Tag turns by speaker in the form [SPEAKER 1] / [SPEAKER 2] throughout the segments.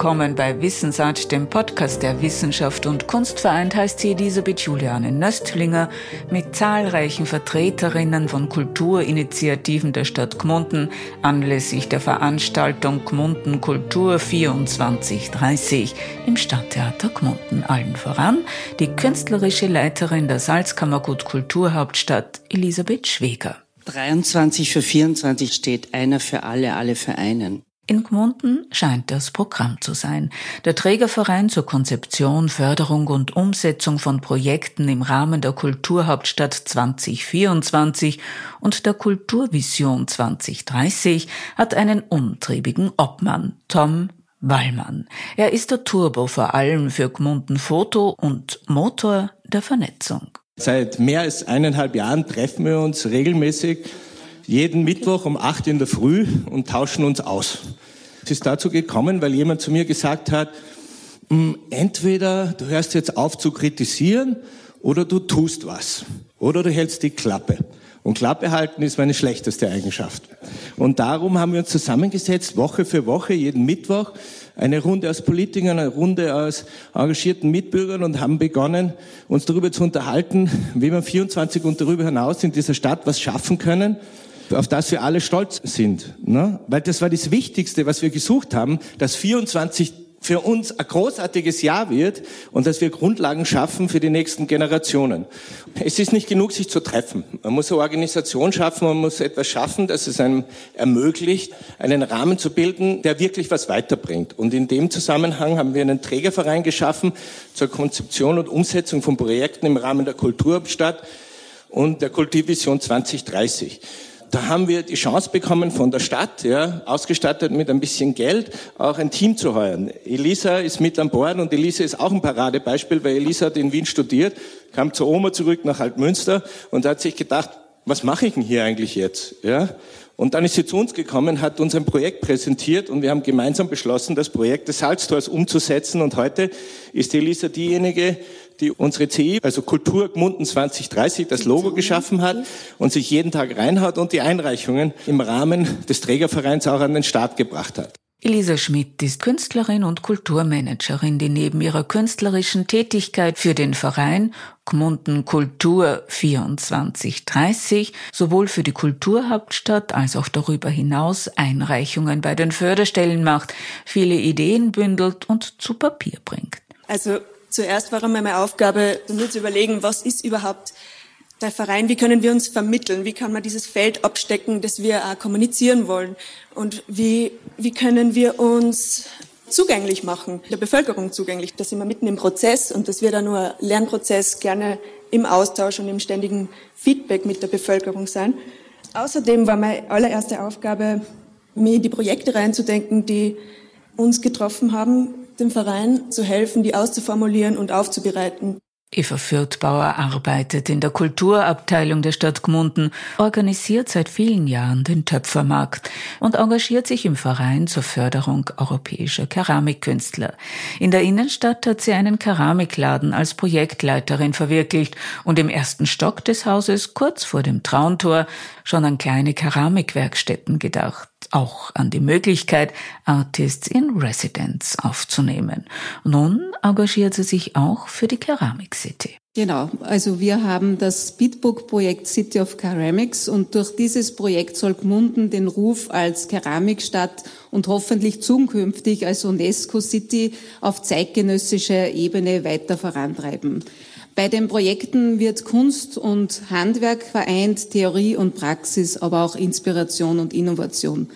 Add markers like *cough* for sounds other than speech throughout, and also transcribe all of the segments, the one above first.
[SPEAKER 1] willkommen bei Wissensart, dem Podcast der Wissenschaft und Kunst vereint, heißt sie Elisabeth Juliane Nöstlinger mit zahlreichen Vertreterinnen von Kulturinitiativen der Stadt Gmunden anlässlich der Veranstaltung Gmunden Kultur 2430 im Stadttheater Gmunden. Allen voran die künstlerische Leiterin der Salzkammergut Kulturhauptstadt Elisabeth Schweger.
[SPEAKER 2] 23 für 24 steht einer für alle, alle für einen.
[SPEAKER 1] In Gmunden scheint das Programm zu sein. Der Trägerverein zur Konzeption, Förderung und Umsetzung von Projekten im Rahmen der Kulturhauptstadt 2024 und der Kulturvision 2030 hat einen umtriebigen Obmann, Tom Wallmann. Er ist der Turbo vor allem für Gmunden Foto und Motor der Vernetzung.
[SPEAKER 3] Seit mehr als eineinhalb Jahren treffen wir uns regelmäßig jeden Mittwoch um acht in der Früh und tauschen uns aus. Es ist dazu gekommen, weil jemand zu mir gesagt hat, hm, entweder du hörst jetzt auf zu kritisieren oder du tust was. Oder du hältst die Klappe. Und Klappe halten ist meine schlechteste Eigenschaft. Und darum haben wir uns zusammengesetzt, Woche für Woche, jeden Mittwoch, eine Runde aus Politikern, eine Runde aus engagierten Mitbürgern und haben begonnen, uns darüber zu unterhalten, wie wir 24 und darüber hinaus in dieser Stadt was schaffen können, auf das wir alle stolz sind. Ne? Weil das war das Wichtigste, was wir gesucht haben, dass 24 für uns ein großartiges Jahr wird und dass wir Grundlagen schaffen für die nächsten Generationen. Es ist nicht genug, sich zu treffen. Man muss eine Organisation schaffen, man muss etwas schaffen, das es einem ermöglicht, einen Rahmen zu bilden, der wirklich was weiterbringt. Und in dem Zusammenhang haben wir einen Trägerverein geschaffen zur Konzeption und Umsetzung von Projekten im Rahmen der Kulturstadt und der Kulturvision 2030 da haben wir die Chance bekommen von der Stadt, ja, ausgestattet mit ein bisschen Geld, auch ein Team zu heuern. Elisa ist mit an Bord und Elisa ist auch ein Paradebeispiel, weil Elisa hat in Wien studiert, kam zur Oma zurück nach Altmünster und hat sich gedacht, was mache ich denn hier eigentlich jetzt? Ja? Und dann ist sie zu uns gekommen, hat uns ein Projekt präsentiert und wir haben gemeinsam beschlossen, das Projekt des Salztors umzusetzen. Und heute ist Elisa diejenige, die unsere CI, also Kultur Gmunden 2030, das Logo geschaffen hat und sich jeden Tag reinhaut und die Einreichungen im Rahmen des Trägervereins auch an den Start gebracht hat.
[SPEAKER 1] Elisa Schmidt ist Künstlerin und Kulturmanagerin, die neben ihrer künstlerischen Tätigkeit für den Verein Gmunden Kultur 2430 sowohl für die Kulturhauptstadt als auch darüber hinaus Einreichungen bei den Förderstellen macht, viele Ideen bündelt und zu Papier bringt.
[SPEAKER 4] Also Zuerst war einmal meine Aufgabe, nur zu überlegen, was ist überhaupt der Verein, wie können wir uns vermitteln, wie kann man dieses Feld abstecken, das wir auch kommunizieren wollen und wie, wie können wir uns zugänglich machen, der Bevölkerung zugänglich. Da sind wir mitten im Prozess und das wird auch nur Lernprozess, gerne im Austausch und im ständigen Feedback mit der Bevölkerung sein. Außerdem war meine allererste Aufgabe, mir die Projekte reinzudenken, die uns getroffen haben, dem Verein zu helfen, die auszuformulieren und aufzubereiten.
[SPEAKER 1] Eva Fürthbauer arbeitet in der Kulturabteilung der Stadt Gmunden, organisiert seit vielen Jahren den Töpfermarkt und engagiert sich im Verein zur Förderung europäischer Keramikkünstler. In der Innenstadt hat sie einen Keramikladen als Projektleiterin verwirklicht und im ersten Stock des Hauses, kurz vor dem Trauntor, schon an kleine Keramikwerkstätten gedacht auch an die Möglichkeit, Artists in Residence aufzunehmen. Nun engagiert sie sich auch für die Keramik City.
[SPEAKER 5] Genau, also wir haben das Speedbook-Projekt City of Ceramics und durch dieses Projekt soll Gmunden den Ruf als Keramikstadt und hoffentlich zukünftig als UNESCO-City auf zeitgenössischer Ebene weiter vorantreiben. Bei den Projekten wird Kunst und Handwerk vereint, Theorie und Praxis, aber auch Inspiration und Innovation.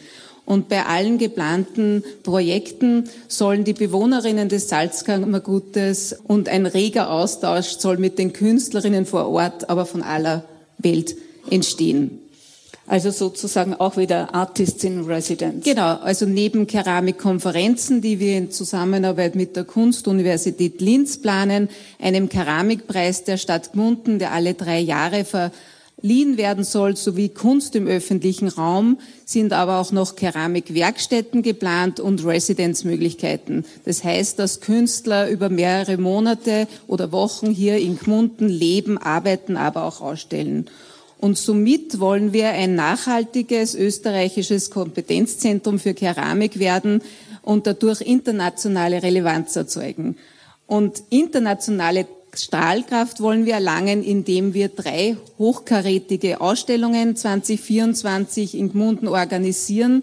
[SPEAKER 5] Und bei allen geplanten Projekten sollen die Bewohnerinnen des Salzkammergutes und ein reger Austausch soll mit den Künstlerinnen vor Ort, aber von aller Welt entstehen.
[SPEAKER 6] Also sozusagen auch wieder Artists in Residence.
[SPEAKER 5] Genau, also neben Keramikkonferenzen, die wir in Zusammenarbeit mit der Kunstuniversität Linz planen, einem Keramikpreis der Stadt Gmunden, der alle drei Jahre verliehen werden soll, sowie Kunst im öffentlichen Raum, sind aber auch noch Keramikwerkstätten geplant und Residenzmöglichkeiten. Das heißt, dass Künstler über mehrere Monate oder Wochen hier in Gmunden leben, arbeiten, aber auch ausstellen. Und somit wollen wir ein nachhaltiges österreichisches Kompetenzzentrum für Keramik werden, und dadurch internationale Relevanz erzeugen. Und internationale Strahlkraft wollen wir erlangen, indem wir drei hochkarätige Ausstellungen 2024 in Gmunden organisieren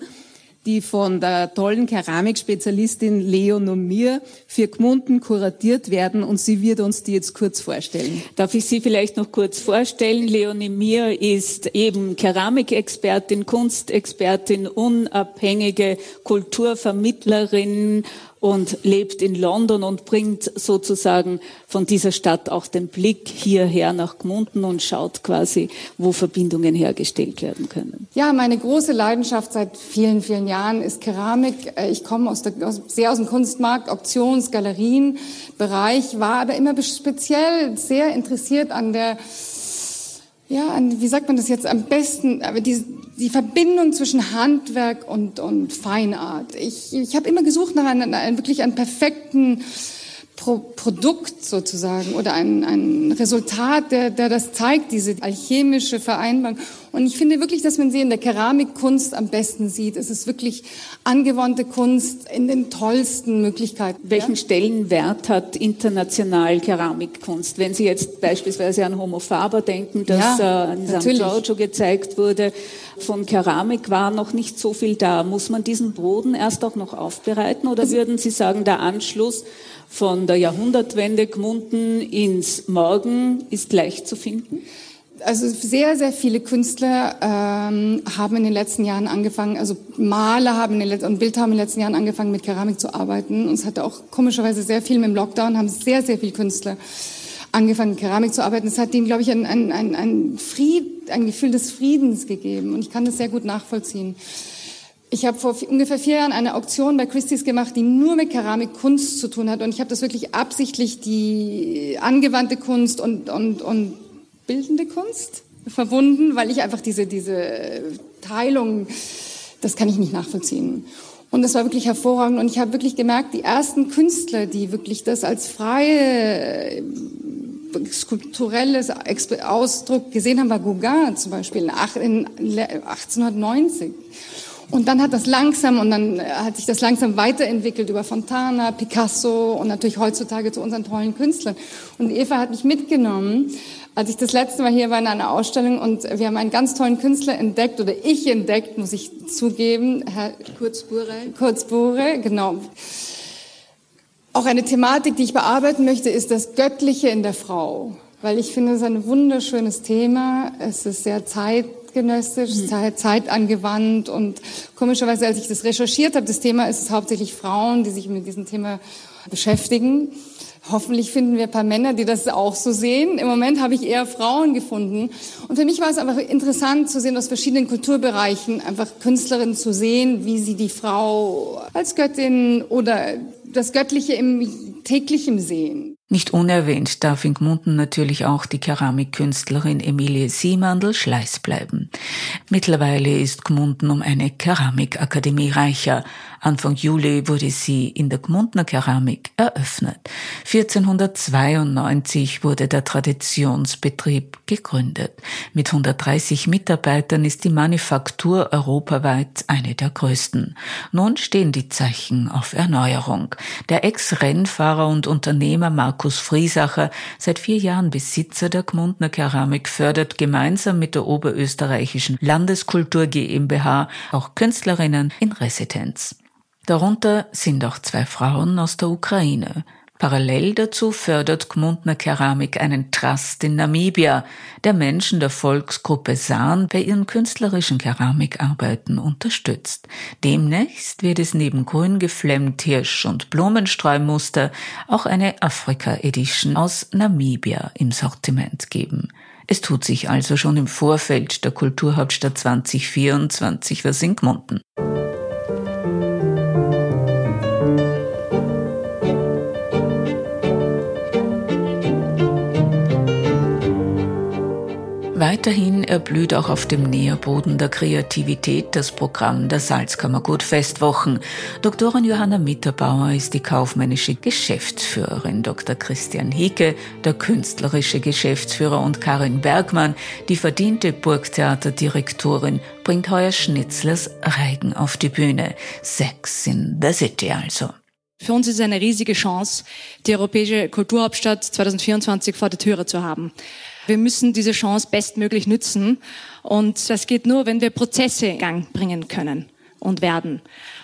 [SPEAKER 5] die von der tollen Keramikspezialistin Leon und mir für Gmunden kuratiert werden und sie wird uns die jetzt kurz vorstellen.
[SPEAKER 6] Darf ich Sie vielleicht noch kurz vorstellen? Leonie Mir ist eben Keramikexpertin, Kunstexpertin, unabhängige Kulturvermittlerin und lebt in London und bringt sozusagen von dieser Stadt auch den Blick hierher nach Gmunden und schaut quasi, wo Verbindungen hergestellt werden können.
[SPEAKER 7] Ja, meine große Leidenschaft seit vielen, vielen Jahren ist Keramik. Äh, ich komme aus der, aus, sehr aus dem Kunstmarkt, Auktions, Galerienbereich, war aber immer speziell sehr interessiert an der ja, wie sagt man das jetzt am besten, aber die, die Verbindung zwischen Handwerk und, und Feinart. Ich, ich habe immer gesucht nach einem, einem wirklich einem perfekten Pro Produkt sozusagen oder ein, ein Resultat, der, der das zeigt, diese alchemische Vereinbarung. Und ich finde wirklich, dass man sie in der Keramikkunst am besten sieht. Es ist wirklich angewandte Kunst in den tollsten Möglichkeiten.
[SPEAKER 6] Welchen ja? Stellenwert hat international Keramikkunst? Wenn Sie jetzt beispielsweise an Homo Faber denken, das ja, äh, in St. Giorgio gezeigt wurde, von Keramik war noch nicht so viel da. Muss man diesen Boden erst auch noch aufbereiten oder also, würden Sie sagen, der Anschluss von der Jahrhundertwende Gmunden ins Morgen ist leicht zu finden?
[SPEAKER 7] Also sehr, sehr viele Künstler ähm, haben in den letzten Jahren angefangen, also Maler haben in den letzten, und Bildhauer haben in den letzten Jahren angefangen, mit Keramik zu arbeiten. Und es hatte auch komischerweise sehr viel mit dem Lockdown, haben sehr, sehr viele Künstler angefangen, Keramik zu arbeiten. Es hat ihnen, glaube ich, ein, ein, ein, ein, Fried, ein Gefühl des Friedens gegeben. Und ich kann das sehr gut nachvollziehen. Ich habe vor ungefähr vier Jahren eine Auktion bei Christie's gemacht, die nur mit Keramikkunst zu tun hat. Und ich habe das wirklich absichtlich die angewandte Kunst und, und, und bildende Kunst verbunden, weil ich einfach diese, diese Teilung, das kann ich nicht nachvollziehen. Und das war wirklich hervorragend. Und ich habe wirklich gemerkt, die ersten Künstler, die wirklich das als freie skulpturelles Ausdruck gesehen haben, war Gauguin zum Beispiel in 1890. Und dann hat das langsam und dann äh, hat sich das langsam weiterentwickelt über Fontana, Picasso und natürlich heutzutage zu unseren tollen Künstlern. Und Eva hat mich mitgenommen, als ich das letzte Mal hier war in einer Ausstellung und wir haben einen ganz tollen Künstler entdeckt oder ich entdeckt, muss ich zugeben, Herr Kurzbure. Kurzbure, genau. Auch eine Thematik, die ich bearbeiten möchte, ist das Göttliche in der Frau. Weil ich finde, es ist ein wunderschönes Thema. Es ist sehr zeit zeitgenössisch, mhm. zeitangewandt und komischerweise, als ich das recherchiert habe, das Thema ist es hauptsächlich Frauen, die sich mit diesem Thema beschäftigen. Hoffentlich finden wir ein paar Männer, die das auch so sehen. Im Moment habe ich eher Frauen gefunden. Und für mich war es einfach interessant zu sehen, aus verschiedenen Kulturbereichen einfach Künstlerinnen zu sehen, wie sie die Frau als Göttin oder das Göttliche im täglichen sehen.
[SPEAKER 1] Nicht unerwähnt darf in Gmunden natürlich auch die Keramikkünstlerin Emilie Siemandl-Schleiß bleiben. Mittlerweile ist Gmunden um eine Keramikakademie reicher. Anfang Juli wurde sie in der Gmundner Keramik eröffnet. 1492 wurde der Traditionsbetrieb gegründet. Mit 130 Mitarbeitern ist die Manufaktur europaweit eine der größten. Nun stehen die Zeichen auf Erneuerung. Der Ex-Rennfahrer und Unternehmer Markus Friesacher, seit vier Jahren Besitzer der Gmundner Keramik, fördert gemeinsam mit der Oberösterreichischen Landeskultur GmbH auch Künstlerinnen in Residenz. Darunter sind auch zwei Frauen aus der Ukraine. Parallel dazu fördert Gmundner Keramik einen Trust in Namibia, der Menschen der Volksgruppe San bei ihren künstlerischen Keramikarbeiten unterstützt. Demnächst wird es neben grün geflemmt Hirsch- und Blumenstreumuster auch eine Afrika-Edition aus Namibia im Sortiment geben. Es tut sich also schon im Vorfeld der Kulturhauptstadt 2024 was in Gmunden. Weiterhin erblüht auch auf dem Nährboden der Kreativität das Programm der Salzkammergut Festwochen. Doktorin Johanna Mitterbauer ist die kaufmännische Geschäftsführerin, Dr. Christian Hicke, der künstlerische Geschäftsführer und Karin Bergmann, die verdiente Burgtheaterdirektorin, bringt heuer Schnitzlers Reigen auf die Bühne. Sex in the City also.
[SPEAKER 8] Für uns ist es eine riesige Chance, die europäische Kulturhauptstadt 2024 vor der Türe zu haben. Wir müssen diese Chance bestmöglich nützen. Und das geht nur, wenn wir Prozesse in Gang bringen können und werden.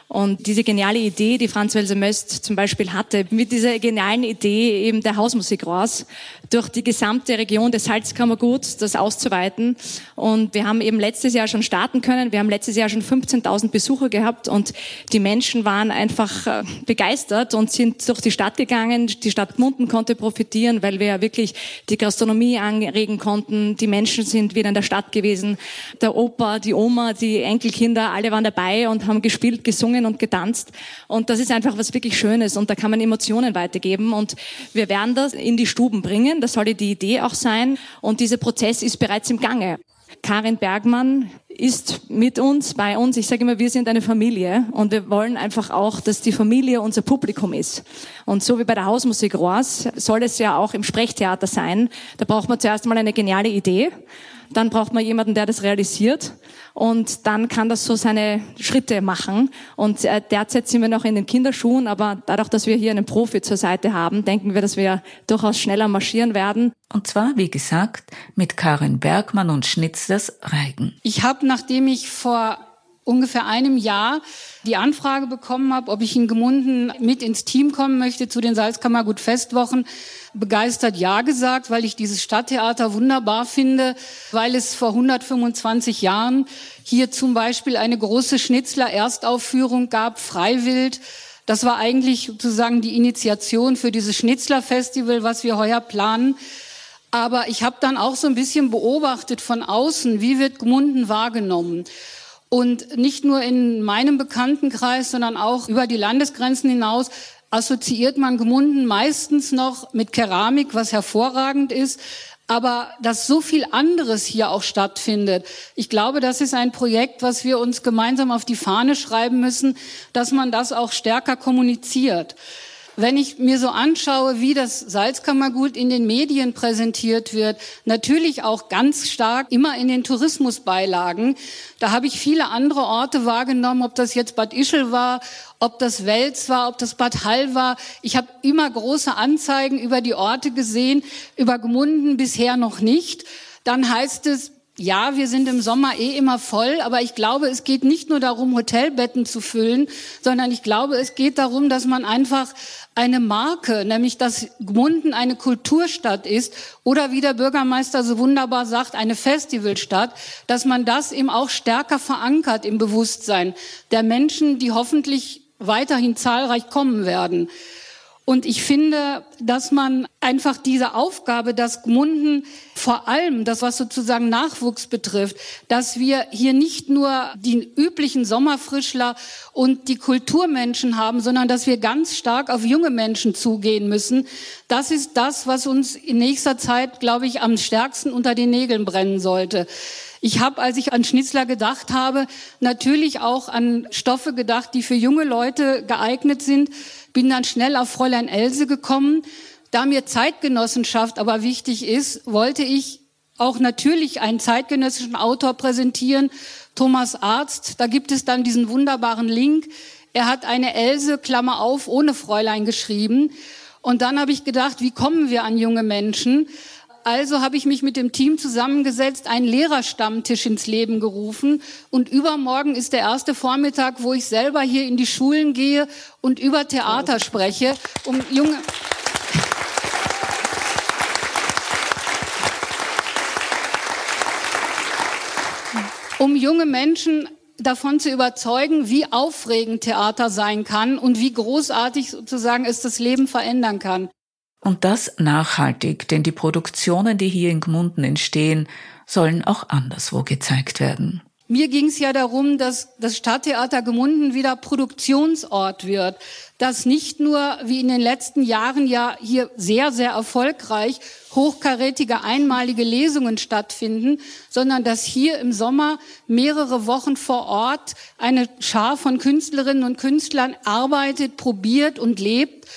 [SPEAKER 8] Und diese geniale Idee, die Franz Welser Möst zum Beispiel hatte, mit dieser genialen Idee eben der Hausmusik raus, durch die gesamte Region des Salzkammerguts das auszuweiten. Und wir haben eben letztes Jahr schon starten können. Wir haben letztes Jahr schon 15.000 Besucher gehabt und die Menschen waren einfach äh, begeistert und sind durch die Stadt gegangen. Die Stadt Gmunden konnte profitieren, weil wir ja wirklich die Gastronomie anregen konnten. Die Menschen sind wieder in der Stadt gewesen. Der Opa, die Oma, die Enkelkinder, alle waren dabei und haben gespielt, gesungen gesungen und getanzt. Und das ist einfach was wirklich Schönes und da kann man Emotionen weitergeben. Und wir werden das in die Stuben bringen. Das soll die Idee auch sein. Und dieser Prozess ist bereits im Gange. Karin Bergmann ist mit uns, bei uns. Ich sage immer, wir sind eine Familie und wir wollen einfach auch, dass die Familie unser Publikum ist. Und so wie bei der Hausmusik Rohrs soll es ja auch im Sprechtheater sein. Da braucht man zuerst mal eine geniale Idee dann braucht man jemanden, der das realisiert und dann kann das so seine Schritte machen. Und äh, derzeit sind wir noch in den Kinderschuhen, aber dadurch, dass wir hier einen Profi zur Seite haben, denken wir, dass wir durchaus schneller marschieren werden.
[SPEAKER 1] Und zwar, wie gesagt, mit Karin Bergmann und Schnitzlers Reigen.
[SPEAKER 9] Ich habe, nachdem ich vor ungefähr einem Jahr die Anfrage bekommen habe, ob ich in Gemunden mit ins Team kommen möchte zu den Salzkammergut Festwochen, begeistert Ja gesagt, weil ich dieses Stadttheater wunderbar finde, weil es vor 125 Jahren hier zum Beispiel eine große Schnitzler-Erstaufführung gab, Freiwild. Das war eigentlich sozusagen die Initiation für dieses Schnitzler-Festival, was wir heuer planen. Aber ich habe dann auch so ein bisschen beobachtet von außen, wie wird Gmunden wahrgenommen. Und nicht nur in meinem Bekanntenkreis, sondern auch über die Landesgrenzen hinaus assoziiert man Gemunden meistens noch mit Keramik, was hervorragend ist, aber dass so viel anderes hier auch stattfindet. Ich glaube, das ist ein Projekt, was wir uns gemeinsam auf die Fahne schreiben müssen, dass man das auch stärker kommuniziert. Wenn ich mir so anschaue, wie das Salzkammergut in den Medien präsentiert wird, natürlich auch ganz stark immer in den Tourismusbeilagen, da habe ich viele andere Orte wahrgenommen, ob das jetzt Bad Ischl war, ob das Wels war, ob das Bad Hall war. Ich habe immer große Anzeigen über die Orte gesehen, über Gmunden bisher noch nicht. Dann heißt es, ja, wir sind im Sommer eh immer voll, aber ich glaube, es geht nicht nur darum, Hotelbetten zu füllen, sondern ich glaube, es geht darum, dass man einfach eine Marke, nämlich dass Gmunden eine Kulturstadt ist oder wie der Bürgermeister so wunderbar sagt, eine Festivalstadt, dass man das eben auch stärker verankert im Bewusstsein der Menschen, die hoffentlich weiterhin zahlreich kommen werden. Und ich finde, dass man einfach diese Aufgabe, dass Gmunden vor allem das, was sozusagen Nachwuchs betrifft, dass wir hier nicht nur die üblichen Sommerfrischler und die Kulturmenschen haben, sondern dass wir ganz stark auf junge Menschen zugehen müssen. Das ist das, was uns in nächster Zeit, glaube ich, am stärksten unter den Nägeln brennen sollte. Ich habe, als ich an Schnitzler gedacht habe, natürlich auch an Stoffe gedacht, die für junge Leute geeignet sind bin dann schnell auf Fräulein Else gekommen. Da mir Zeitgenossenschaft aber wichtig ist, wollte ich auch natürlich einen zeitgenössischen Autor präsentieren, Thomas Arzt. Da gibt es dann diesen wunderbaren Link. Er hat eine Else, Klammer auf, ohne Fräulein geschrieben. Und dann habe ich gedacht, wie kommen wir an junge Menschen? Also habe ich mich mit dem Team zusammengesetzt, einen Lehrerstammtisch ins Leben gerufen. Und übermorgen ist der erste Vormittag, wo ich selber hier in die Schulen gehe und über Theater spreche, um junge, um junge Menschen davon zu überzeugen, wie aufregend Theater sein kann und wie großartig sozusagen es das Leben verändern kann.
[SPEAKER 1] Und das nachhaltig, denn die Produktionen, die hier in Gmunden entstehen, sollen auch anderswo gezeigt werden.
[SPEAKER 9] Mir ging es ja darum, dass das Stadttheater Gemunden wieder Produktionsort wird, dass nicht nur wie in den letzten Jahren ja hier sehr, sehr erfolgreich hochkarätige einmalige Lesungen stattfinden, sondern dass hier im Sommer mehrere Wochen vor Ort eine Schar von Künstlerinnen und Künstlern arbeitet, probiert und lebt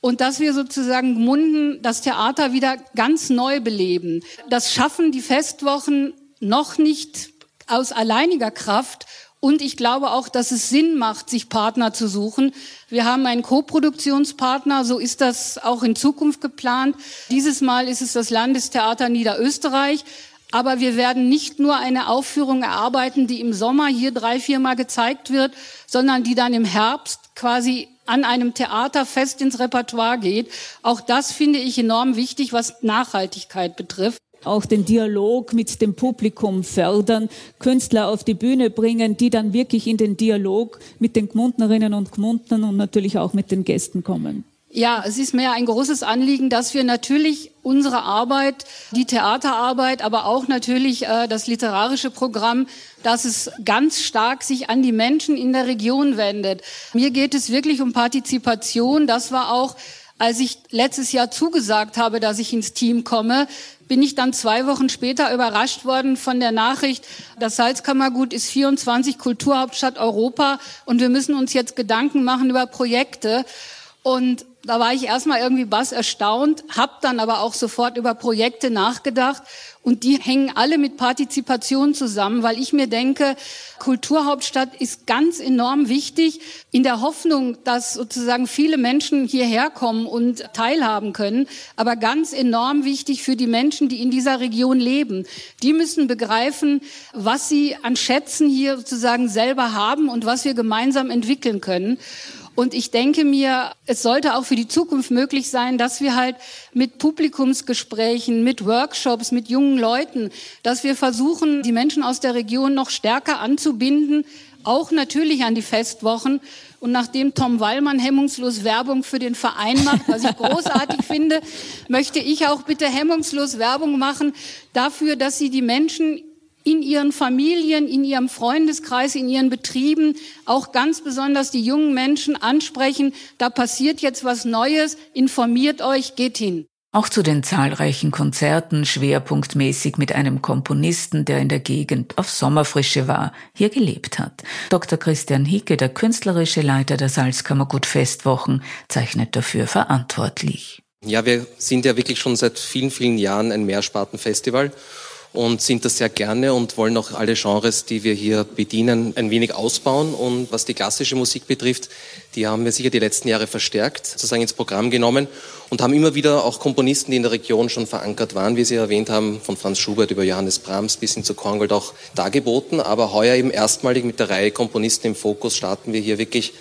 [SPEAKER 9] und dass wir sozusagen Gmunden das Theater wieder ganz neu beleben. Das schaffen die Festwochen noch nicht aus alleiniger Kraft. Und ich glaube auch, dass es Sinn macht, sich Partner zu suchen. Wir haben einen Co-Produktionspartner, so ist das auch in Zukunft geplant. Dieses Mal ist es das Landestheater Niederösterreich. Aber wir werden nicht nur eine Aufführung erarbeiten, die im Sommer hier drei, viermal gezeigt wird, sondern die dann im Herbst quasi an einem Theater fest ins Repertoire geht. Auch das finde ich enorm wichtig, was Nachhaltigkeit betrifft
[SPEAKER 6] auch den Dialog mit dem Publikum fördern, Künstler auf die Bühne bringen, die dann wirklich in den Dialog mit den Gmundnerinnen und Gmundnern und natürlich auch mit den Gästen kommen.
[SPEAKER 9] Ja, es ist mir ein großes Anliegen, dass wir natürlich unsere Arbeit, die Theaterarbeit, aber auch natürlich äh, das literarische Programm, dass es ganz stark sich an die Menschen in der Region wendet. Mir geht es wirklich um Partizipation. Das war auch als ich letztes Jahr zugesagt habe, dass ich ins Team komme, bin ich dann zwei Wochen später überrascht worden von der Nachricht, das Salzkammergut ist 24 Kulturhauptstadt Europa und wir müssen uns jetzt Gedanken machen über Projekte. Und da war ich erstmal irgendwie bass erstaunt, habe dann aber auch sofort über Projekte nachgedacht und die hängen alle mit Partizipation zusammen, weil ich mir denke, Kulturhauptstadt ist ganz enorm wichtig in der Hoffnung, dass sozusagen viele Menschen hierher kommen und teilhaben können, aber ganz enorm wichtig für die Menschen, die in dieser Region leben. Die müssen begreifen, was sie an Schätzen hier sozusagen selber haben und was wir gemeinsam entwickeln können. Und ich denke mir, es sollte auch für die Zukunft möglich sein, dass wir halt mit Publikumsgesprächen, mit Workshops, mit jungen Leuten, dass wir versuchen, die Menschen aus der Region noch stärker anzubinden, auch natürlich an die Festwochen. Und nachdem Tom Wallmann hemmungslos Werbung für den Verein macht, was ich großartig finde, möchte ich auch bitte hemmungslos Werbung machen dafür, dass sie die Menschen in ihren Familien, in ihrem Freundeskreis, in ihren Betrieben auch ganz besonders die jungen Menschen ansprechen, da passiert jetzt was Neues, informiert euch, geht hin.
[SPEAKER 1] Auch zu den zahlreichen Konzerten, schwerpunktmäßig mit einem Komponisten, der in der Gegend auf Sommerfrische war, hier gelebt hat. Dr. Christian Hicke, der künstlerische Leiter der Salzkammergut Festwochen, zeichnet dafür verantwortlich.
[SPEAKER 10] Ja, wir sind ja wirklich schon seit vielen, vielen Jahren ein Mehrspartenfestival und sind das sehr gerne und wollen auch alle Genres, die wir hier bedienen, ein wenig ausbauen. Und was die klassische Musik betrifft, die haben wir sicher die letzten Jahre verstärkt, sozusagen ins Programm genommen und haben immer wieder auch Komponisten, die in der Region schon verankert waren, wie Sie erwähnt haben, von Franz Schubert über Johannes Brahms bis hin zu Korngold auch dargeboten. Aber heuer eben erstmalig mit der Reihe Komponisten im Fokus starten wir hier wirklich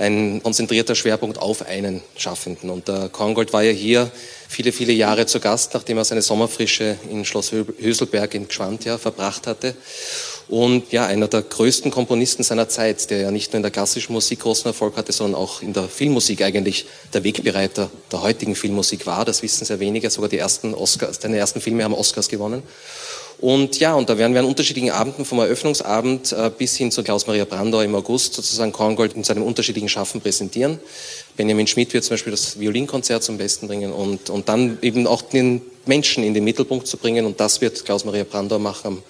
[SPEAKER 10] ein konzentrierter Schwerpunkt auf einen Schaffenden. Und der Korngold war ja hier viele, viele Jahre zu Gast, nachdem er seine Sommerfrische in Schloss Höselberg in Gschwand ja verbracht hatte. Und ja, einer der größten Komponisten seiner Zeit, der ja nicht nur in der klassischen Musik großen Erfolg hatte, sondern auch in der Filmmusik eigentlich der Wegbereiter der heutigen Filmmusik war. Das wissen sehr wenige. Sogar die ersten Oscars, seine ersten Filme haben Oscars gewonnen. Und ja, und da werden wir an unterschiedlichen Abenden vom Eröffnungsabend äh, bis hin zu Klaus-Maria Brandauer im August sozusagen Korngold in seinem unterschiedlichen Schaffen präsentieren. Benjamin Schmidt wird zum Beispiel das Violinkonzert zum Besten bringen und, und dann eben auch den Menschen in den Mittelpunkt zu bringen. Und das wird Klaus-Maria Brandauer machen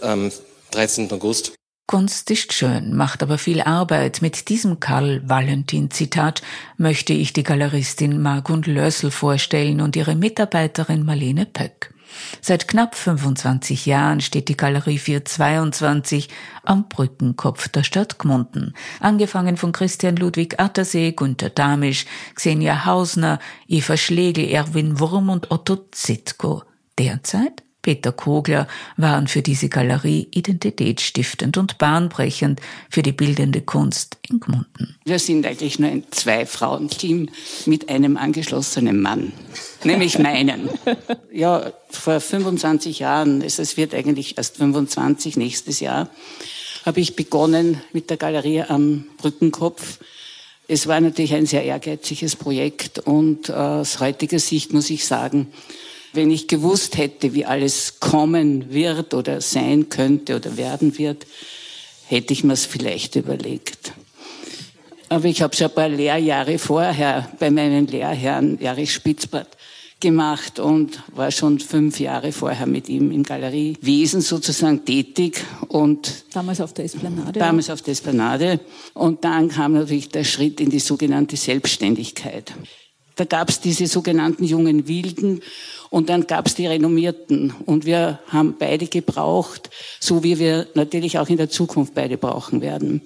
[SPEAKER 10] am, am 13. August.
[SPEAKER 1] Kunst ist schön, macht aber viel Arbeit. Mit diesem Karl-Valentin-Zitat möchte ich die Galeristin Margund Lössel vorstellen und ihre Mitarbeiterin Marlene Pöck. Seit knapp 25 Jahren steht die Galerie 422 am Brückenkopf der Stadt Gmunden. Angefangen von Christian Ludwig Attersee, Günter Damisch, Xenia Hausner, Eva Schlegel, Erwin Wurm und Otto Zitko. Derzeit Peter Kogler waren für diese Galerie identitätsstiftend und bahnbrechend für die bildende Kunst in Gmunden.
[SPEAKER 2] Wir sind eigentlich nur ein Zwei-Frauen-Team mit einem angeschlossenen Mann, nämlich meinen. *laughs* Ja, vor 25 Jahren, es wird eigentlich erst 25 nächstes Jahr, habe ich begonnen mit der Galerie am Brückenkopf. Es war natürlich ein sehr ehrgeiziges Projekt und aus heutiger Sicht muss ich sagen, Wenn ich gewusst hätte, wie alles kommen wird oder sein könnte oder werden wird, hätte ich mir es vielleicht überlegt. Aber ich habe schon ein paar Lehrjahre vorher bei meinen Lehrherrn Erich Spitzbart gemacht und war schon fünf Jahre vorher mit ihm im Galeriewesen sozusagen tätig und
[SPEAKER 6] damals auf der Esplanade.
[SPEAKER 2] Damals auf der Esplanade und dann kam natürlich der Schritt in die sogenannte Selbstständigkeit. Da gab es diese sogenannten jungen Wilden und dann gab es die Renommierten und wir haben beide gebraucht, so wie wir natürlich auch in der Zukunft beide brauchen werden.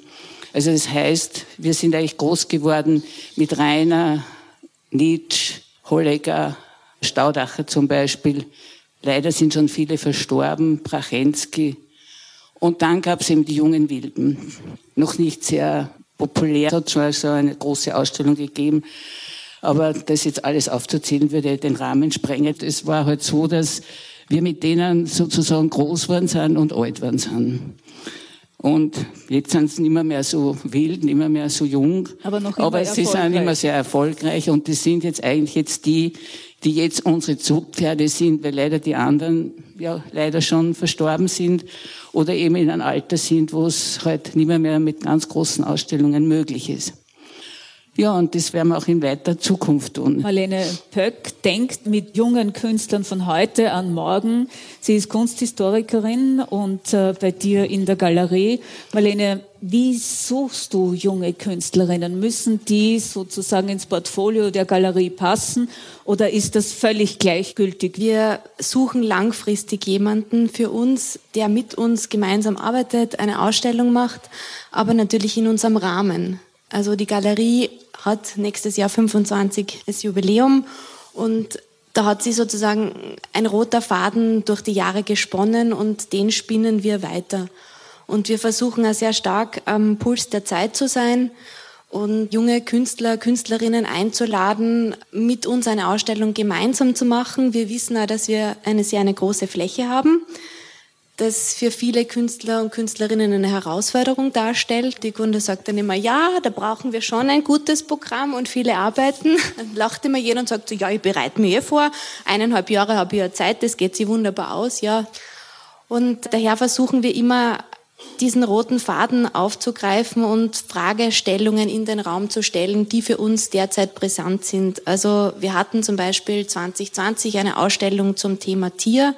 [SPEAKER 2] Also das heißt, wir sind eigentlich groß geworden mit Rainer, Nietzsche, Holleger, Staudacher zum Beispiel. Leider sind schon viele verstorben, Prachensky. Und dann gab es eben die jungen Wilden. Noch nicht sehr populär, hat schon so eine große Ausstellung gegeben. Aber das jetzt alles aufzuzählen, würde den Rahmen sprengen. Es war halt so, dass wir mit denen sozusagen groß geworden sind und alt geworden sind. Und jetzt sind sie nicht mehr, mehr so wild, nicht mehr, mehr so jung. Aber, noch Aber sie sind immer sehr erfolgreich und die sind jetzt eigentlich jetzt die, die jetzt unsere Zugpferde sind, weil leider die anderen ja leider schon verstorben sind oder eben in einem Alter sind, wo es halt nicht mehr, mehr mit ganz großen Ausstellungen möglich ist. Ja, und das werden wir auch in weiter Zukunft tun.
[SPEAKER 6] Marlene Pöck denkt mit jungen Künstlern von heute an morgen. Sie ist Kunsthistorikerin und äh, bei dir in der Galerie. Marlene, wie suchst du junge Künstlerinnen? Müssen die sozusagen ins Portfolio der Galerie passen oder ist das völlig gleichgültig?
[SPEAKER 11] Wir suchen langfristig jemanden für uns, der mit uns gemeinsam arbeitet, eine Ausstellung macht, aber natürlich in unserem Rahmen. Also die Galerie hat nächstes Jahr 25 das Jubiläum und da hat sie sozusagen ein roter Faden durch die Jahre gesponnen und den spinnen wir weiter. Und wir versuchen auch sehr stark am Puls der Zeit zu sein und junge Künstler, Künstlerinnen einzuladen, mit uns eine Ausstellung gemeinsam zu machen. Wir wissen auch, dass wir eine sehr eine große Fläche haben das für viele Künstler und Künstlerinnen eine Herausforderung darstellt. Die Kunde sagt dann immer, ja, da brauchen wir schon ein gutes Programm und viele Arbeiten. Dann lacht immer jeder und sagt so, ja, ich bereite mir eh vor, eineinhalb Jahre habe ich ja Zeit, das geht sich wunderbar aus, ja. Und daher versuchen wir immer, diesen roten Faden aufzugreifen und Fragestellungen in den Raum zu stellen, die für uns derzeit brisant sind. Also wir hatten zum Beispiel 2020 eine Ausstellung zum Thema Tier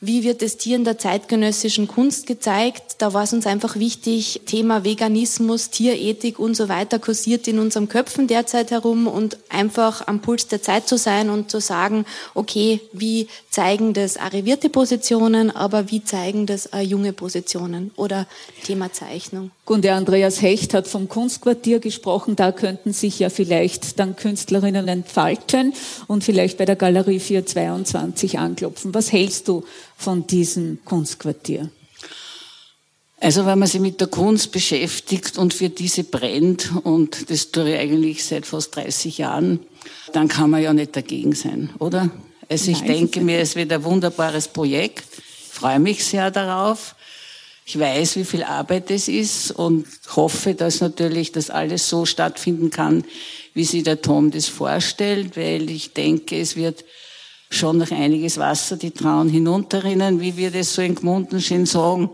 [SPEAKER 11] wie wird das Tier in der zeitgenössischen Kunst gezeigt? Da war es uns einfach wichtig, Thema Veganismus, Tierethik und so weiter kursiert in unseren Köpfen derzeit herum und einfach am Puls der Zeit zu sein und zu sagen, okay, wie zeigen das arrivierte Positionen, aber wie zeigen das äh, junge Positionen oder Thema Zeichnung?
[SPEAKER 6] Und der Andreas Hecht hat vom Kunstquartier gesprochen, da könnten sich ja vielleicht dann Künstlerinnen entfalten und vielleicht bei der Galerie 422 anklopfen. Was hältst du von diesem Kunstquartier?
[SPEAKER 2] Also wenn man sich mit der Kunst beschäftigt und für diese brennt, und das tue ich eigentlich seit fast 30 Jahren, dann kann man ja nicht dagegen sein, oder? Also ich Nein, denke mir, es wird ein wunderbares Projekt. Ich freue mich sehr darauf. Ich weiß, wie viel Arbeit es ist und hoffe, dass natürlich das alles so stattfinden kann, wie sich der Tom das vorstellt, weil ich denke, es wird schon noch einiges Wasser die Trauen hinunterrinnen, wie wir das so in Gmunden schön sagen.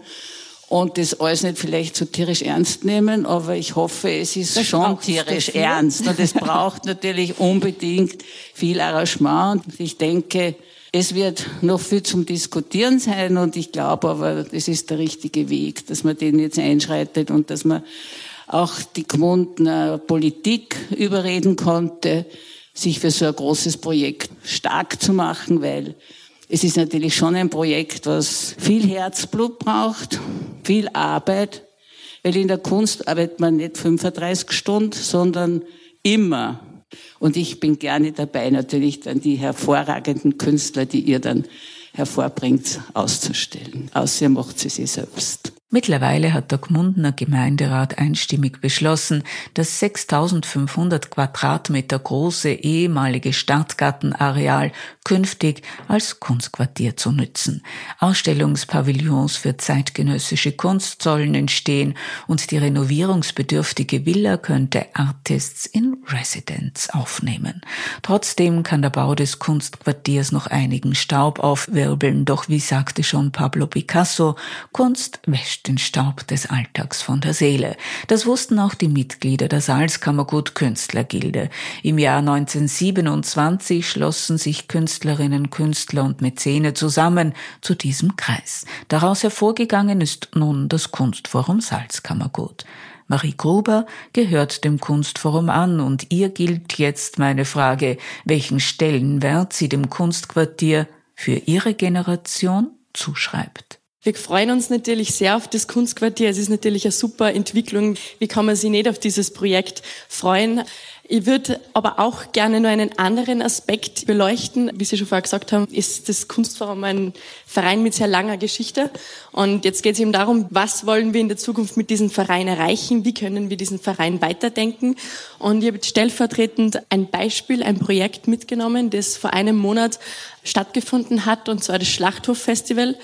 [SPEAKER 2] Und das alles nicht vielleicht so tierisch ernst nehmen, aber ich hoffe, es ist das schon tierisch ernst. Und es *laughs* braucht natürlich unbedingt viel Arrangement. Und ich denke, es wird noch viel zum Diskutieren sein und ich glaube aber, das ist der richtige Weg, dass man den jetzt einschreitet und dass man auch die Gmundner Politik überreden konnte, sich für so ein großes Projekt stark zu machen, weil es ist natürlich schon ein Projekt, was viel Herzblut braucht, viel Arbeit, weil in der Kunst arbeitet man nicht 35 Stunden, sondern immer. Und ich bin gerne dabei, natürlich dann die hervorragenden Künstler, die ihr dann hervorbringt, auszustellen. Außer ihr macht sie sich selbst.
[SPEAKER 1] Mittlerweile hat der Gmundner Gemeinderat einstimmig beschlossen, das 6500 Quadratmeter große ehemalige Stadtgartenareal künftig als Kunstquartier zu nützen. Ausstellungspavillons für zeitgenössische Kunst sollen entstehen und die renovierungsbedürftige Villa könnte Artists in Residence aufnehmen. Trotzdem kann der Bau des Kunstquartiers noch einigen Staub aufwirbeln, doch wie sagte schon Pablo Picasso, Kunst wäscht den Staub des Alltags von der Seele. Das wussten auch die Mitglieder der Salzkammergut Künstlergilde. Im Jahr 1927 schlossen sich Künstlerinnen, Künstler und Mäzene zusammen zu diesem Kreis. Daraus hervorgegangen ist nun das Kunstforum Salzkammergut. Marie Gruber gehört dem Kunstforum an und ihr gilt jetzt meine Frage, welchen Stellenwert sie dem Kunstquartier für ihre Generation zuschreibt.
[SPEAKER 12] Wir freuen uns natürlich sehr auf das Kunstquartier. Es ist natürlich eine super Entwicklung. Wie kann man sich nicht auf dieses Projekt freuen? Ich würde aber auch gerne nur einen anderen Aspekt beleuchten. Wie Sie schon vorher gesagt haben, ist das Kunstforum ein Verein mit sehr langer Geschichte. Und jetzt geht es eben darum, was wollen wir in der Zukunft mit diesem Verein erreichen? Wie können wir diesen Verein weiterdenken? Und ich habe stellvertretend ein Beispiel, ein Projekt mitgenommen, das vor einem Monat stattgefunden hat, und zwar das Schlachthof-Festival.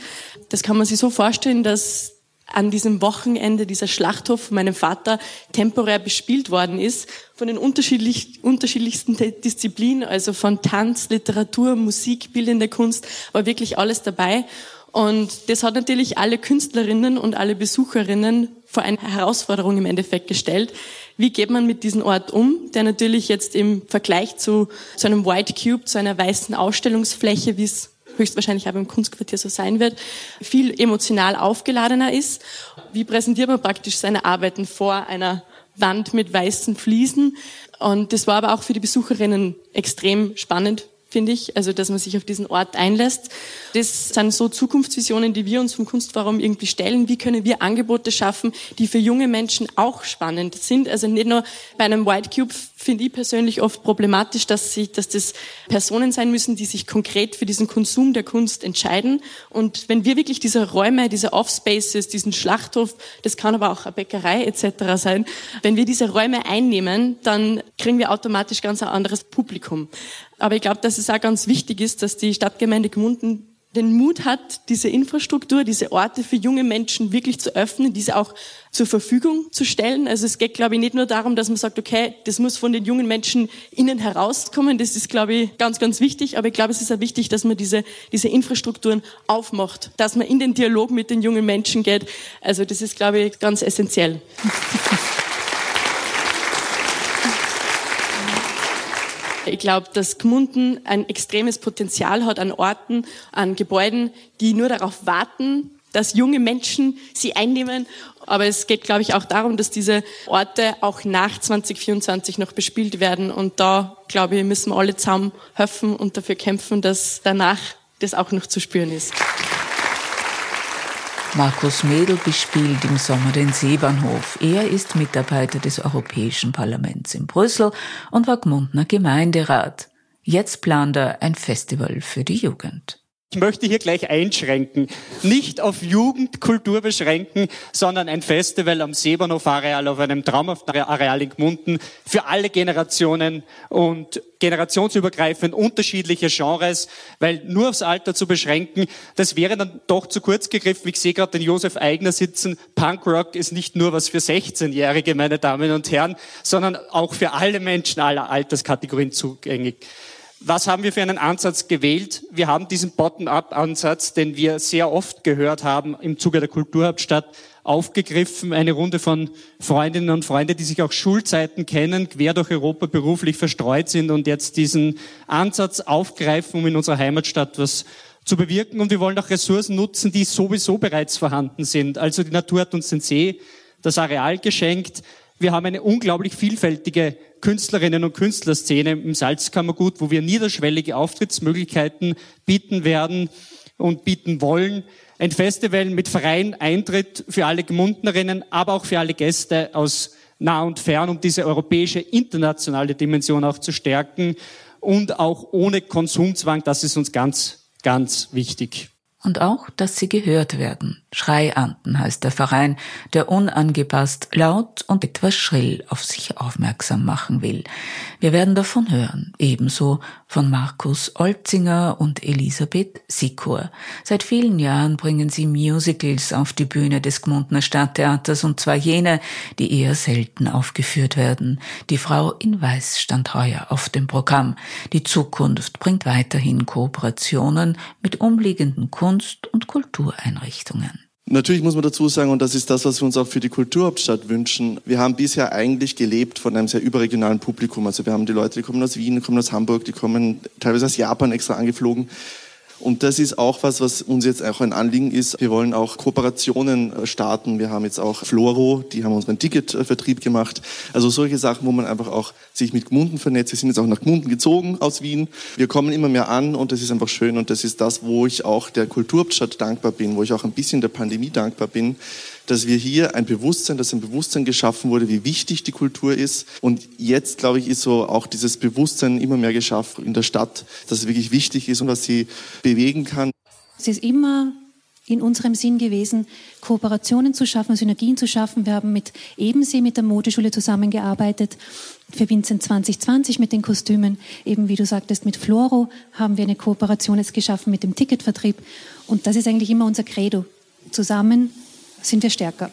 [SPEAKER 12] Das kann man sich so vorstellen, dass an diesem Wochenende dieser Schlachthof von meinem Vater temporär bespielt worden ist, von den unterschiedlich, unterschiedlichsten Disziplinen, also von Tanz, Literatur, Musik, bildende Kunst, war wirklich alles dabei. Und das hat natürlich alle Künstlerinnen und alle Besucherinnen vor eine Herausforderung im Endeffekt gestellt. Wie geht man mit diesem Ort um, der natürlich jetzt im Vergleich zu, zu einem White Cube, zu einer weißen Ausstellungsfläche, wie es höchstwahrscheinlich auch im Kunstquartier so sein wird, viel emotional aufgeladener ist. Wie präsentiert man praktisch seine Arbeiten vor einer Wand mit weißen Fliesen? Und das war aber auch für die Besucherinnen extrem spannend finde ich, also dass man sich auf diesen Ort einlässt. Das sind so Zukunftsvisionen, die wir uns vom Kunstforum irgendwie stellen. Wie können wir Angebote schaffen, die für junge Menschen auch spannend sind? Also nicht nur bei einem White Cube finde ich persönlich oft problematisch, dass, sie, dass das Personen sein müssen, die sich konkret für diesen Konsum der Kunst entscheiden. Und wenn wir wirklich diese Räume, diese Off-Spaces, diesen Schlachthof, das kann aber auch eine Bäckerei etc. sein, wenn wir diese Räume einnehmen, dann kriegen wir automatisch ganz ein anderes Publikum. Aber ich glaube, dass es auch ganz wichtig ist, dass die Stadtgemeinde Gmunden den Mut hat, diese Infrastruktur, diese Orte für junge Menschen wirklich zu öffnen, diese auch zur Verfügung zu stellen. Also es geht, glaube ich, nicht nur darum, dass man sagt, okay, das muss von den jungen Menschen innen herauskommen. Das ist, glaube ich, ganz, ganz wichtig. Aber ich glaube, es ist auch wichtig, dass man diese, diese Infrastrukturen aufmacht, dass man in den Dialog mit den jungen Menschen geht. Also das ist, glaube ich, ganz essentiell. Ich glaube, dass Gmunden ein extremes Potenzial hat an Orten, an Gebäuden, die nur darauf warten, dass junge Menschen sie einnehmen. Aber es geht, glaube ich, auch darum, dass diese Orte auch nach 2024 noch bespielt werden. Und da, glaube ich, müssen wir alle zusammen helfen und dafür kämpfen, dass danach das auch noch zu spüren ist.
[SPEAKER 1] Markus Mädel bespielt im Sommer den Seebahnhof. Er ist Mitarbeiter des Europäischen Parlaments in Brüssel und war Gmundner Gemeinderat. Jetzt plant er ein Festival für die Jugend.
[SPEAKER 13] Ich möchte hier gleich einschränken. Nicht auf Jugendkultur beschränken, sondern ein Festival am Seebahnhof-Areal, auf einem traumhaften Areal in Gmunden für alle Generationen und generationsübergreifend unterschiedliche Genres, weil nur aufs Alter zu beschränken, das wäre dann doch zu kurz gegriffen. Ich sehe gerade den Josef Eigner sitzen. Punkrock ist nicht nur was für 16-Jährige, meine Damen und Herren, sondern auch für alle Menschen aller Alterskategorien zugänglich. Was haben wir für einen Ansatz gewählt? Wir haben diesen Bottom-up-Ansatz, den wir sehr oft gehört haben im Zuge der Kulturhauptstadt, aufgegriffen. Eine Runde von Freundinnen und Freunden, die sich auch Schulzeiten kennen, quer durch Europa beruflich verstreut sind und jetzt diesen Ansatz aufgreifen, um in unserer Heimatstadt was zu bewirken. Und wir wollen auch Ressourcen nutzen, die sowieso bereits vorhanden sind. Also die Natur hat uns den See, das Areal geschenkt. Wir haben eine unglaublich vielfältige Künstlerinnen und Künstlerszene im Salzkammergut, wo wir niederschwellige Auftrittsmöglichkeiten bieten werden und bieten wollen. Ein Festival mit freien Eintritt für alle Gmundnerinnen, aber auch für alle Gäste aus nah und fern, um diese europäische internationale Dimension auch zu stärken und auch ohne Konsumzwang. Das ist uns ganz, ganz wichtig.
[SPEAKER 1] und auch, dass sie gehört werden. Schreianten heißt der Verein, der unangepasst, laut und etwas schrill auf sich aufmerksam machen will. Wir werden davon hören, ebenso von Markus Olzinger und Elisabeth Sikor. Seit vielen Jahren bringen sie Musicals auf die Bühne des Gmundner Stadttheaters und zwar jene, die eher selten aufgeführt werden. Die Frau in Weiß stand heuer auf dem Programm. Die Zukunft bringt weiterhin Kooperationen mit umliegenden Kunst- und Kultureinrichtungen.
[SPEAKER 14] Natürlich muss man dazu sagen, und das ist das, was wir uns auch für die Kulturhauptstadt wünschen, wir haben bisher eigentlich gelebt von einem sehr überregionalen Publikum. Also wir haben die Leute, die kommen aus Wien, die kommen aus Hamburg, die kommen teilweise aus Japan extra angeflogen. Und das ist auch was, was uns jetzt auch ein Anliegen ist. Wir wollen auch Kooperationen äh, starten. Wir haben jetzt auch Floro, die haben unseren Ticketvertrieb gemacht. Also solche Sachen, wo man einfach auch sich mit Gmunden vernetzt. Wir sind jetzt auch nach Gmunden gezogen aus Wien. Wir kommen immer mehr an und das ist einfach schön. Und das ist das, wo ich auch der Kulturhauptstadt dankbar bin, wo ich auch ein bisschen der Pandemie dankbar bin, dass wir hier ein Bewusstsein, dass ein Bewusstsein geschaffen wurde, wie wichtig die Kultur ist. Und jetzt, glaube ich, ist so auch dieses Bewusstsein immer mehr geschaffen in der Stadt, dass es wirklich wichtig ist und was sie bewegen kann.
[SPEAKER 15] Es ist immer in unserem Sinn gewesen, Kooperationen zu schaffen, Synergien zu schaffen. Wir haben mit Ebensee, mit der Modeschule zusammengearbeitet. Für Vincent 2020 mit den Kostümen, eben wie du sagtest, mit Floro haben wir eine Kooperation jetzt geschaffen mit dem Ticketvertrieb. Und das ist eigentlich immer unser Credo. Zusammen sind wir stärker.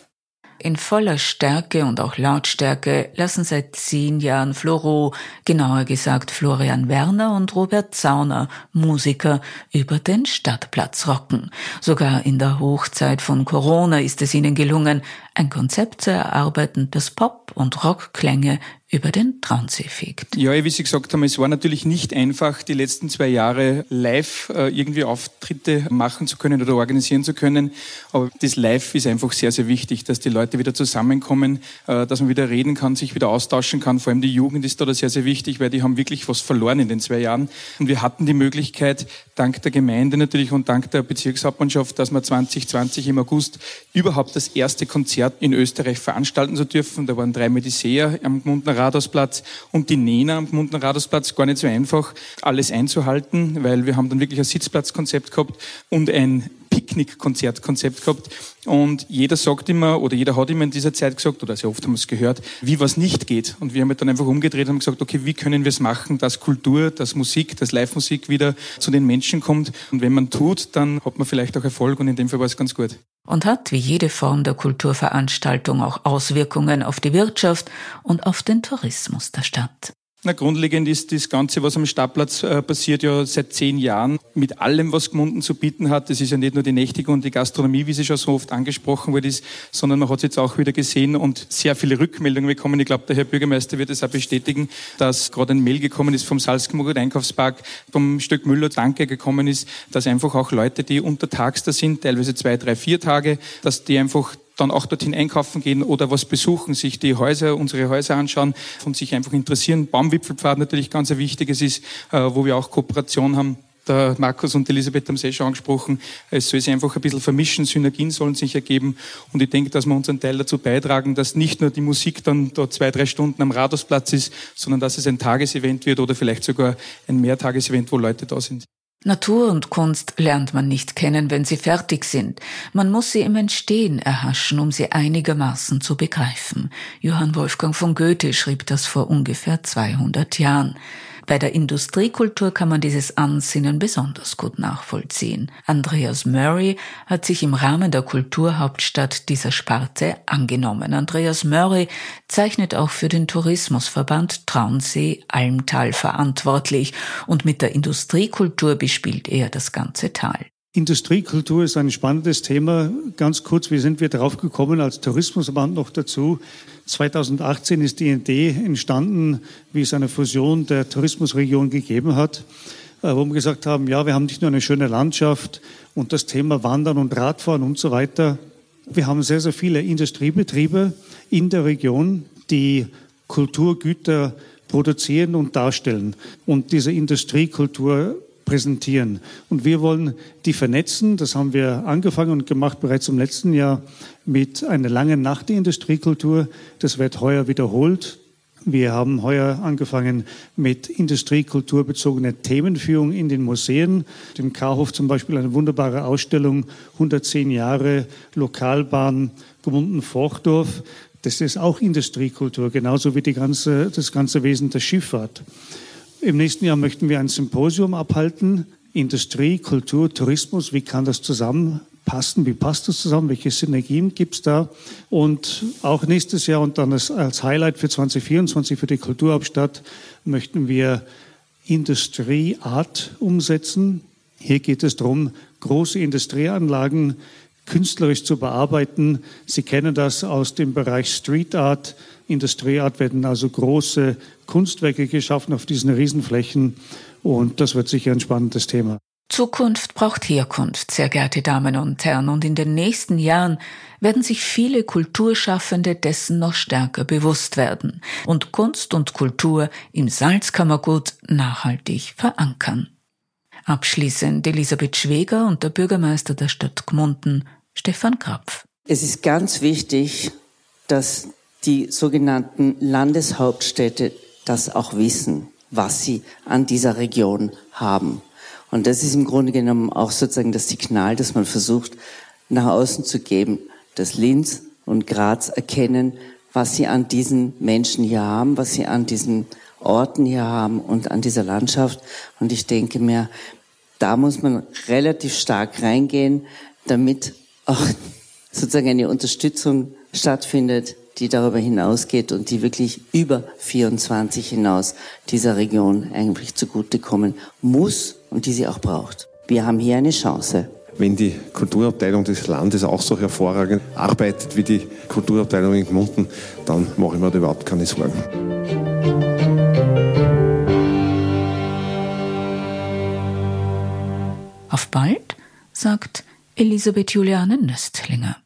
[SPEAKER 1] In voller Stärke und auch Lautstärke lassen seit zehn Jahren Floro, genauer gesagt Florian Werner und Robert Zauner, Musiker, über den Stadtplatz rocken. Sogar in der Hochzeit von Corona ist es ihnen gelungen, ein Konzept zu erarbeiten, das Pop- und Rockklänge über den Traunsee fegt.
[SPEAKER 16] Ja, wie Sie gesagt haben, es war natürlich nicht einfach, die letzten zwei Jahre live äh, irgendwie Auftritte machen zu können oder organisieren zu können. Aber das Live ist einfach sehr, sehr wichtig, dass die Leute wieder zusammenkommen, äh, dass man wieder reden kann, sich wieder austauschen kann. Vor allem die Jugend ist da sehr, sehr wichtig, weil die haben wirklich was verloren in den zwei Jahren. Und wir hatten die Möglichkeit, dank der Gemeinde natürlich und dank der Bezirkshauptmannschaft, dass wir 2020 im August überhaupt das erste Konzert in Österreich veranstalten zu dürfen. Da waren drei Mediceer am Gmundner Rathausplatz und die Nena am Gmundner Rathausplatz. Gar nicht so einfach, alles einzuhalten, weil wir haben dann wirklich ein Sitzplatzkonzept gehabt und ein Picknick-Konzertkonzept gehabt. Und jeder sagt immer, oder jeder hat immer in dieser Zeit gesagt, oder sehr oft haben wir es gehört, wie was nicht geht. Und wir haben halt dann einfach umgedreht und haben gesagt, okay, wie können wir es machen, dass Kultur, dass Musik, dass Live-Musik wieder zu den Menschen kommt. Und wenn man tut, dann hat man vielleicht auch Erfolg und in dem Fall war es ganz gut.
[SPEAKER 1] Und hat wie jede Form der Kulturveranstaltung auch Auswirkungen auf die Wirtschaft und auf den Tourismus der Stadt.
[SPEAKER 16] Na, grundlegend ist das Ganze, was am Stadtplatz äh, passiert, ja seit zehn Jahren mit allem, was Gmunden zu bieten hat. Das ist ja nicht nur die Nächtige und die Gastronomie, wie sie schon so oft angesprochen wurde, ist, sondern man hat es jetzt auch wieder gesehen und sehr viele Rückmeldungen bekommen. Ich glaube, der Herr Bürgermeister wird es auch bestätigen, dass gerade ein Mail gekommen ist vom Salzkammergut Einkaufspark, vom Stück Müller Danke gekommen ist, dass einfach auch Leute, die untertags da sind, teilweise zwei, drei, vier Tage, dass die einfach dann auch dorthin einkaufen gehen oder was besuchen, sich die Häuser, unsere Häuser anschauen und sich einfach interessieren. Baumwipfelpfad natürlich ganz ein wichtiges ist, äh, wo wir auch Kooperation haben. Der Markus und Elisabeth haben es eh schon angesprochen. Es soll sich einfach ein bisschen vermischen, Synergien sollen sich ergeben. Und ich denke, dass wir unseren Teil dazu beitragen, dass nicht nur die Musik dann da zwei, drei Stunden am Rathausplatz ist, sondern dass es ein Tagesevent wird oder vielleicht sogar ein Mehrtagesevent, wo Leute da sind.
[SPEAKER 1] Natur und Kunst lernt man nicht kennen, wenn sie fertig sind. Man muss sie im Entstehen erhaschen, um sie einigermaßen zu begreifen. Johann Wolfgang von Goethe schrieb das vor ungefähr 200 Jahren. Bei der Industriekultur kann man dieses Ansinnen besonders gut nachvollziehen. Andreas Murray hat sich im Rahmen der Kulturhauptstadt dieser Sparte angenommen. Andreas Murray zeichnet auch für den Tourismusverband Traunsee Almtal verantwortlich und mit der Industriekultur bespielt er das ganze Tal.
[SPEAKER 17] Industriekultur ist ein spannendes Thema. Ganz kurz, wie sind wir drauf gekommen als Tourismusverband noch dazu? 2018 ist die Idee entstanden, wie es eine Fusion der Tourismusregion gegeben hat, äh, wo wir gesagt haben, ja, wir haben nicht nur eine schöne Landschaft und das Thema Wandern und Radfahren und so weiter. Wir haben sehr, sehr viele Industriebetriebe in der Region, die Kulturgüter produzieren und darstellen. Und diese Industriekultur präsentieren. Und wir wollen die vernetzen. Das haben wir angefangen und gemacht bereits im letzten Jahr mit einer langen Nacht der Industriekultur. Das wird heuer wiederholt. Wir haben heuer angefangen mit industriekulturbezogenen Themenführung in den Museen. Im Karhof zum Beispiel eine wunderbare Ausstellung 110 Jahre Lokalbahn Gmunden-Forchdorf. Das ist auch Industriekultur, genauso wie ganze, das ganze Wesen der Schifffahrt. Im nächsten Jahr möchten wir ein Symposium abhalten. Industrie, Kultur, Tourismus, wie kann das zusammenpassen? Wie passt das zusammen? Welche Synergien gibt es da? Und auch nächstes Jahr und dann als, Highlight für 2024 für die Kulturhauptstadt möchten wir Industrieart umsetzen. Hier geht es darum, große Industrieanlagen künstlerisch zu bearbeiten. Sie kennen das aus dem Bereich Street Art. Industrieart werden also große Kunstwerke geschaffen auf diesen Riesenflächen. Und das wird sicher ein spannendes Thema.
[SPEAKER 1] Zukunft braucht Herkunft, sehr geehrte Damen und Herren, und in den nächsten Jahren werden sich viele Kulturschaffende dessen noch stärker bewusst werden und Kunst und Kultur im Salzkammergut nachhaltig verankern. Abschließend Elisabeth Schweger und der Bürgermeister der Stadt Gmunden, Stefan Krapf.
[SPEAKER 18] Es ist ganz wichtig, dass die sogenannten Landeshauptstädte das auch wissen, was sie an dieser Region haben. Und das ist im Grunde genommen auch sozusagen das Signal, das man versucht nach außen zu geben, dass Linz und Graz erkennen, was sie an diesen Menschen hier haben, was sie an diesen Orten hier haben und an dieser Landschaft. Und ich denke mir, da muss man relativ stark reingehen, damit auch *laughs* sozusagen eine Unterstützung stattfindet, die darüber hinausgeht und die wirklich über 24 hinaus dieser Region eigentlich zugutekommen muss und die sie auch braucht. Wir haben hier eine Chance.
[SPEAKER 19] Wenn die Kulturabteilung des Landes auch so hervorragend arbeitet wie die Kulturabteilung in Gmunden, dann mache ich mir da überhaupt keine Sorgen.
[SPEAKER 1] Auf bald, sagt Elisabeth Juliane Nöstlinger.